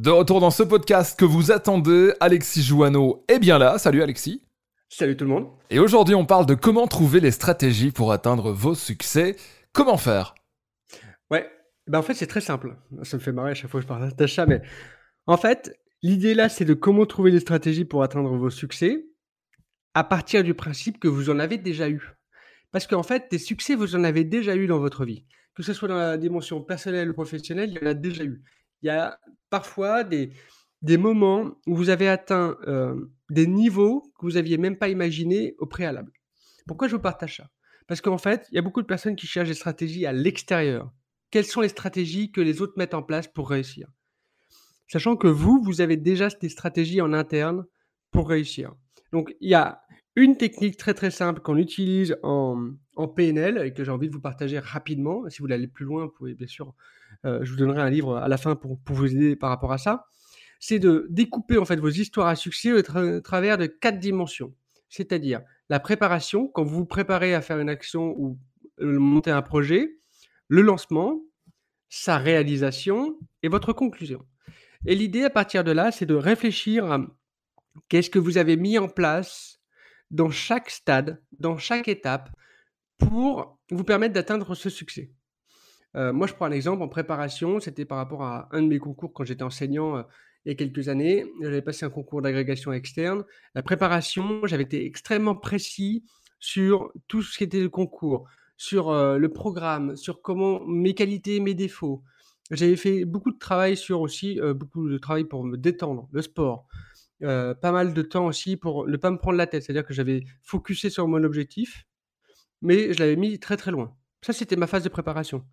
De retour dans ce podcast que vous attendez, Alexis Jouanneau est bien là. Salut Alexis. Salut tout le monde. Et aujourd'hui, on parle de comment trouver les stratégies pour atteindre vos succès. Comment faire? Ouais, ben en fait, c'est très simple. Ça me fait marrer à chaque fois que je parle d'achat, mais en fait, l'idée là, c'est de comment trouver les stratégies pour atteindre vos succès à partir du principe que vous en avez déjà eu. Parce qu'en fait, des succès, vous en avez déjà eu dans votre vie. Que ce soit dans la dimension personnelle ou professionnelle, il y en a déjà eu. Il y a parfois des, moments où vous avez atteint euh, des niveaux que vous n'aviez même pas imaginés au préalable. Pourquoi je vous partage ça? Parce qu'en fait, il y a beaucoup de personnes qui cherchent des stratégies à l'extérieur. Quelles sont les stratégies que les autres mettent en place pour réussir? Sachant que vous, vous avez déjà des stratégies en interne pour réussir. Donc, il y a une technique très très simple qu'on utilise en, en, PNL et que j'ai envie de vous partager rapidement. Si vous voulez aller plus loin, vous pouvez bien sûr, euh, je vous donnerai un livre à la fin pour, vous aider par rapport à ça. C'est de découper en fait vos histoires à succès au travers de quatre dimensions. C'est-à-dire la préparation, quand vous vous préparez à faire une action ou monter un projet, le lancement, sa réalisation et votre conclusion. Et l'idée à partir de là, c'est de réfléchir à qu'est-ce que vous avez mis en place dans chaque stade, dans chaque étape, pour vous permettre d'atteindre ce succès. Euh, moi, je prends un exemple en préparation. C'était par rapport à un de mes concours quand j'étais enseignant euh, il y a quelques années. J'avais passé un concours d'agrégation externe. La préparation, j'avais été extrêmement précis sur tout ce qui était le concours, sur euh, le programme, sur comment mes qualités, mes défauts. J'avais fait beaucoup de travail sur aussi, beaucoup de travail pour me détendre, le sport, euh, pas mal de temps aussi pour ne pas me prendre la tête. C'est-à-dire que j'avais focusé sur mon objectif, mais je l'avais mis très très loin. Ça, c'était ma phase de préparation.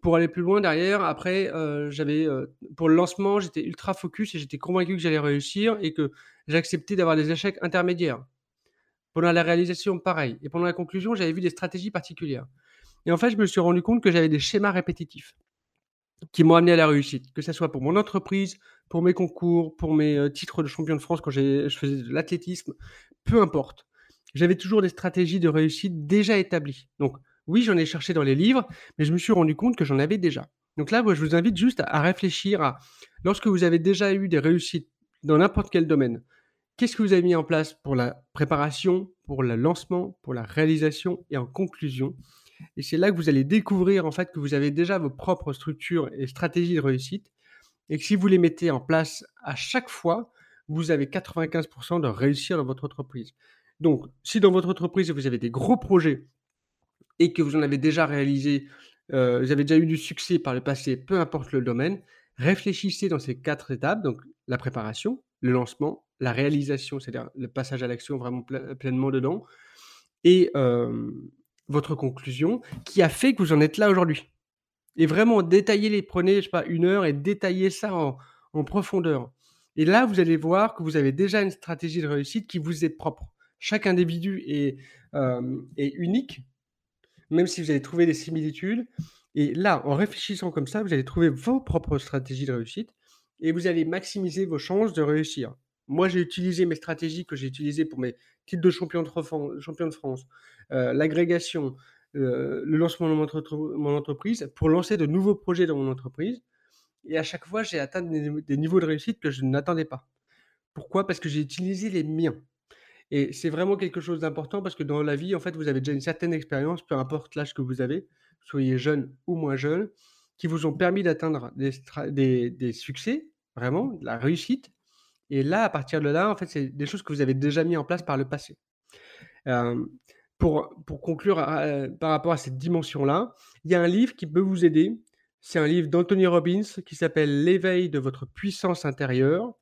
Pour aller plus loin derrière, après, euh, j'avais euh, pour le lancement, j'étais ultra focus et j'étais convaincu que j'allais réussir et que j'acceptais d'avoir des échecs intermédiaires. Pendant la réalisation, pareil. Et pendant la conclusion, j'avais vu des stratégies particulières. Et en fait, je me suis rendu compte que j'avais des schémas répétitifs qui m'ont amené à la réussite, que ce soit pour mon entreprise, pour mes concours, pour mes euh, titres de champion de France quand je faisais de l'athlétisme, peu importe. J'avais toujours des stratégies de réussite déjà établies. Donc oui, j'en ai cherché dans les livres, mais je me suis rendu compte que j'en avais déjà. Donc là, je vous invite juste à réfléchir à, lorsque vous avez déjà eu des réussites dans n'importe quel domaine, qu'est-ce que vous avez mis en place pour la préparation, pour le lancement, pour la réalisation et en conclusion? Et c'est là que vous allez découvrir en fait que vous avez déjà vos propres structures et stratégies de réussite et que si vous les mettez en place à chaque fois, vous avez 95% de réussir dans votre entreprise. Donc, si dans votre entreprise vous avez des gros projets et que vous en avez déjà réalisé, euh, vous avez déjà eu du succès par le passé, peu importe le domaine, réfléchissez dans ces quatre étapes, donc la préparation, le lancement, la réalisation, c'est-à-dire le passage à l'action vraiment pleinement dedans, et, euh, votre conclusion qui a fait que vous en êtes là aujourd'hui. Et vraiment détailler les, prenez, je sais pas, une heure et détailler ça en, profondeur. Et là, vous allez voir que vous avez déjà une stratégie de réussite qui vous est propre. Chaque individu est, euh, est unique, même si vous allez trouver des similitudes. Et là, en réfléchissant comme ça, vous allez trouver vos propres stratégies de réussite et vous allez maximiser vos chances de réussir. Moi, j'ai utilisé mes stratégies que j'ai utilisées pour mes titres de champion de, France, euh, l'agrégation, euh, le lancement de mon, entreprise, pour lancer de nouveaux projets dans mon entreprise. Et à chaque fois, j'ai atteint des, niveaux de réussite que je n'attendais pas. Pourquoi? Parce que j'ai utilisé les miens. Et c'est vraiment quelque chose d'important parce que dans la vie, en fait, vous avez déjà une certaine expérience, peu importe l'âge que vous avez, soyez jeune ou moins jeune, qui vous ont permis d'atteindre des, succès, vraiment, de la réussite, et là, à partir de là, en fait, c'est des choses que vous avez déjà mis en place par le passé. pour, pour conclure par rapport à cette dimension-là, il y a un livre qui peut vous aider. C'est un livre d'Anthony Robbins qui s'appelle L'éveil de votre puissance intérieure,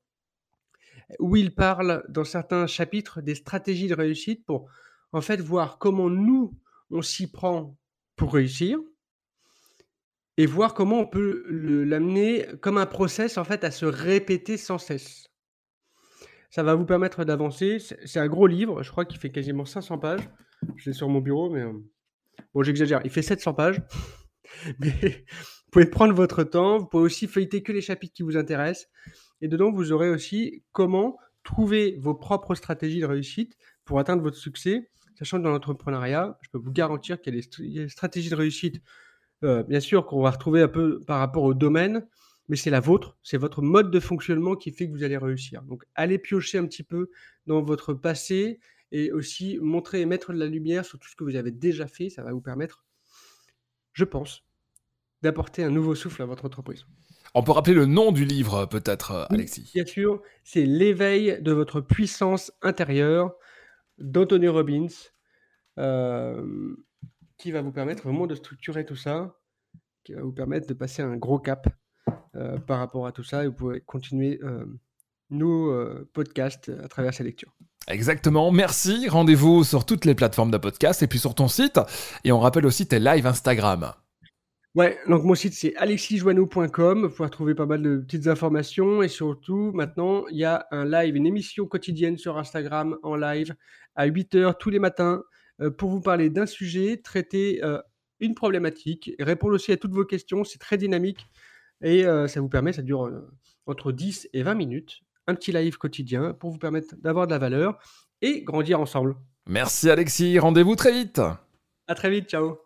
où il parle dans certains chapitres des stratégies de réussite pour en fait voir comment nous, on s'y prend pour réussir et voir comment on peut l'amener comme un process en fait à se répéter sans cesse. Ça va vous permettre d'avancer. C'est un gros livre, je crois qu'il fait quasiment 500 pages. Je l'ai sur mon bureau, mais euh, bon, j'exagère. Il fait 700 pages. mais vous pouvez prendre votre temps. Vous pouvez aussi feuilleter que les chapitres qui vous intéressent. Et dedans, vous aurez aussi comment trouver vos propres stratégies de réussite pour atteindre votre succès. Sachant que dans l'entrepreneuriat, je peux vous garantir qu'il y a des stratégies de réussite, euh, bien sûr, qu'on va retrouver un peu par rapport au domaine, mais c'est la vôtre, c'est votre mode de fonctionnement qui fait que vous allez réussir. Donc allez piocher un petit peu dans votre passé et aussi montrer et mettre de la lumière sur tout ce que vous avez déjà fait. Ça va vous permettre, je pense, d'apporter un nouveau souffle à votre entreprise. On peut rappeler le nom du livre, peut-être, Alexis. bien sûr, c'est L'éveil de votre puissance intérieure d'Anthony Robbins, euh, qui va vous permettre vraiment de structurer tout ça, qui va vous permettre de passer un gros cap euh, par rapport à tout ça et vous pouvez continuer euh, nos podcasts à travers ces lectures. Exactement, merci. Rendez-vous sur toutes les plateformes de podcast et puis sur ton site. Et on rappelle aussi tes lives Instagram. Ouais, donc mon site c'est alexisjoanneau.com. Vous pouvez trouver pas mal de petites informations et surtout maintenant il y a un live, une émission quotidienne sur Instagram en live à 8 h tous les matins euh, pour vous parler d'un sujet, traiter euh, une problématique, répondre aussi à toutes vos questions. C'est très dynamique et euh, ça vous permet, ça dure entre 10 et 20 minutes, un petit live quotidien pour vous permettre d'avoir de la valeur et grandir ensemble. Merci Alexis, rendez-vous très vite. À très vite, ciao.